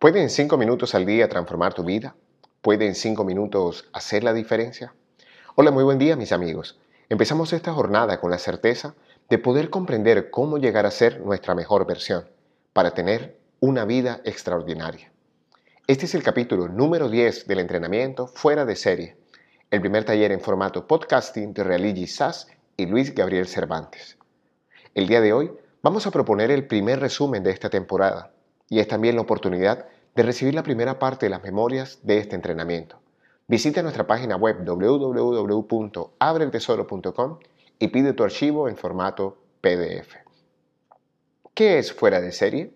¿Puede en cinco minutos al día transformar tu vida? ¿Puede en cinco minutos hacer la diferencia? Hola, muy buen día mis amigos. Empezamos esta jornada con la certeza de poder comprender cómo llegar a ser nuestra mejor versión para tener una vida extraordinaria. Este es el capítulo número 10 del entrenamiento fuera de serie, el primer taller en formato podcasting de Realigi Sass y Luis Gabriel Cervantes. El día de hoy vamos a proponer el primer resumen de esta temporada y es también la oportunidad de recibir la primera parte de las memorias de este entrenamiento. Visita nuestra página web www.abretesoro.com y pide tu archivo en formato PDF. ¿Qué es fuera de serie?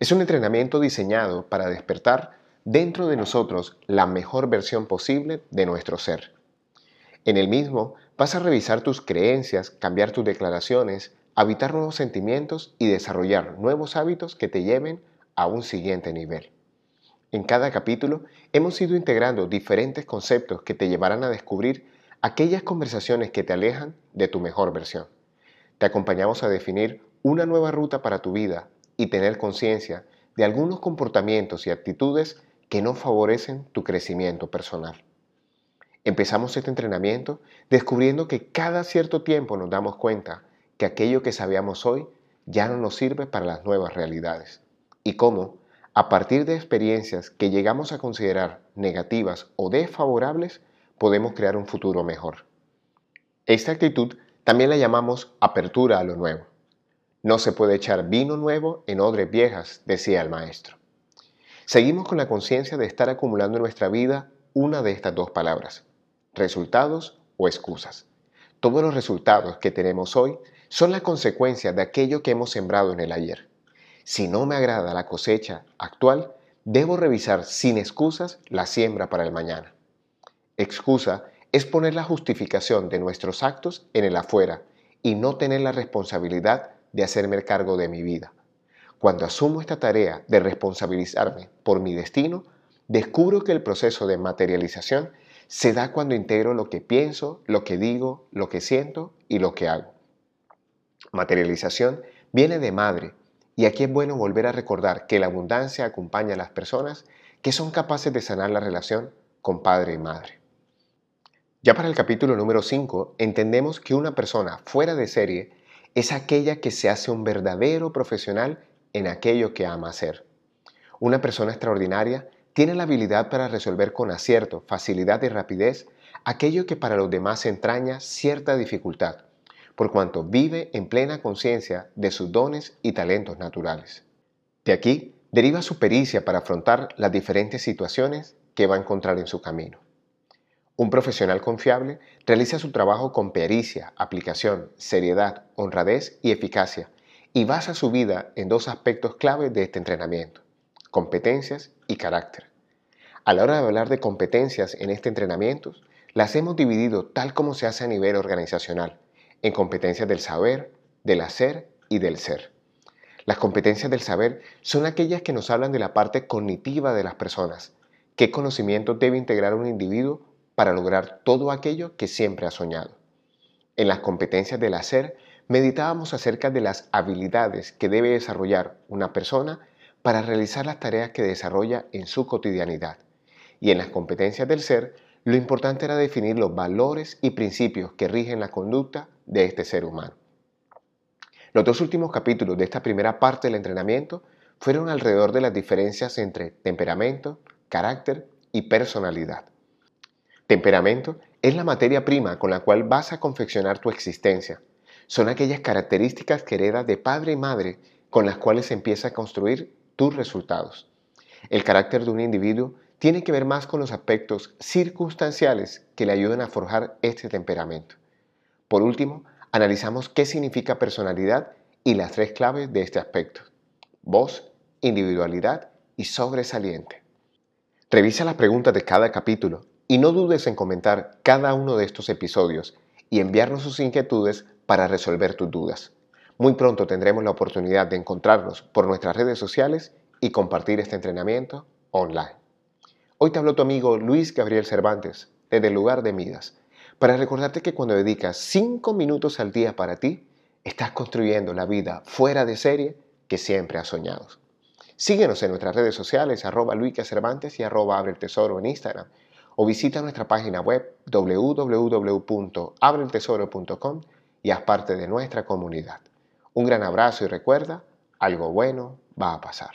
Es un entrenamiento diseñado para despertar dentro de nosotros la mejor versión posible de nuestro ser. En el mismo vas a revisar tus creencias, cambiar tus declaraciones, habitar nuevos sentimientos y desarrollar nuevos hábitos que te lleven a un siguiente nivel. En cada capítulo hemos ido integrando diferentes conceptos que te llevarán a descubrir aquellas conversaciones que te alejan de tu mejor versión. Te acompañamos a definir una nueva ruta para tu vida y tener conciencia de algunos comportamientos y actitudes que no favorecen tu crecimiento personal. Empezamos este entrenamiento descubriendo que cada cierto tiempo nos damos cuenta que aquello que sabíamos hoy ya no nos sirve para las nuevas realidades y cómo, a partir de experiencias que llegamos a considerar negativas o desfavorables, podemos crear un futuro mejor. Esta actitud también la llamamos apertura a lo nuevo. No se puede echar vino nuevo en odres viejas, decía el maestro. Seguimos con la conciencia de estar acumulando en nuestra vida una de estas dos palabras, resultados o excusas. Todos los resultados que tenemos hoy son la consecuencia de aquello que hemos sembrado en el ayer. Si no me agrada la cosecha actual, debo revisar sin excusas la siembra para el mañana. Excusa es poner la justificación de nuestros actos en el afuera y no tener la responsabilidad de hacerme cargo de mi vida. Cuando asumo esta tarea de responsabilizarme por mi destino, descubro que el proceso de materialización se da cuando integro lo que pienso, lo que digo, lo que siento y lo que hago. Materialización viene de madre, y aquí es bueno volver a recordar que la abundancia acompaña a las personas que son capaces de sanar la relación con padre y madre. Ya para el capítulo número 5 entendemos que una persona fuera de serie es aquella que se hace un verdadero profesional en aquello que ama hacer. Una persona extraordinaria tiene la habilidad para resolver con acierto, facilidad y rapidez aquello que para los demás entraña cierta dificultad por cuanto vive en plena conciencia de sus dones y talentos naturales. De aquí deriva su pericia para afrontar las diferentes situaciones que va a encontrar en su camino. Un profesional confiable realiza su trabajo con pericia, aplicación, seriedad, honradez y eficacia y basa su vida en dos aspectos clave de este entrenamiento, competencias y carácter. A la hora de hablar de competencias en este entrenamiento, las hemos dividido tal como se hace a nivel organizacional, en competencias del saber, del hacer y del ser. Las competencias del saber son aquellas que nos hablan de la parte cognitiva de las personas. ¿Qué conocimiento debe integrar un individuo para lograr todo aquello que siempre ha soñado? En las competencias del hacer meditábamos acerca de las habilidades que debe desarrollar una persona para realizar las tareas que desarrolla en su cotidianidad. Y en las competencias del ser, lo importante era definir los valores y principios que rigen la conducta de este ser humano. Los dos últimos capítulos de esta primera parte del entrenamiento fueron alrededor de las diferencias entre temperamento, carácter y personalidad. Temperamento es la materia prima con la cual vas a confeccionar tu existencia. Son aquellas características que de padre y madre con las cuales empieza a construir tus resultados. El carácter de un individuo tiene que ver más con los aspectos circunstanciales que le ayudan a forjar este temperamento. Por último, analizamos qué significa personalidad y las tres claves de este aspecto. Voz, individualidad y sobresaliente. Revisa las preguntas de cada capítulo y no dudes en comentar cada uno de estos episodios y enviarnos sus inquietudes para resolver tus dudas. Muy pronto tendremos la oportunidad de encontrarnos por nuestras redes sociales y compartir este entrenamiento online. Hoy te habló tu amigo Luis Gabriel Cervantes desde el lugar de Midas para recordarte que cuando dedicas 5 minutos al día para ti, estás construyendo la vida fuera de serie que siempre has soñado. Síguenos en nuestras redes sociales arroba Luica Cervantes y arroba Abre el Tesoro en Instagram o visita nuestra página web www.abreltesoro.com y haz parte de nuestra comunidad. Un gran abrazo y recuerda, algo bueno va a pasar.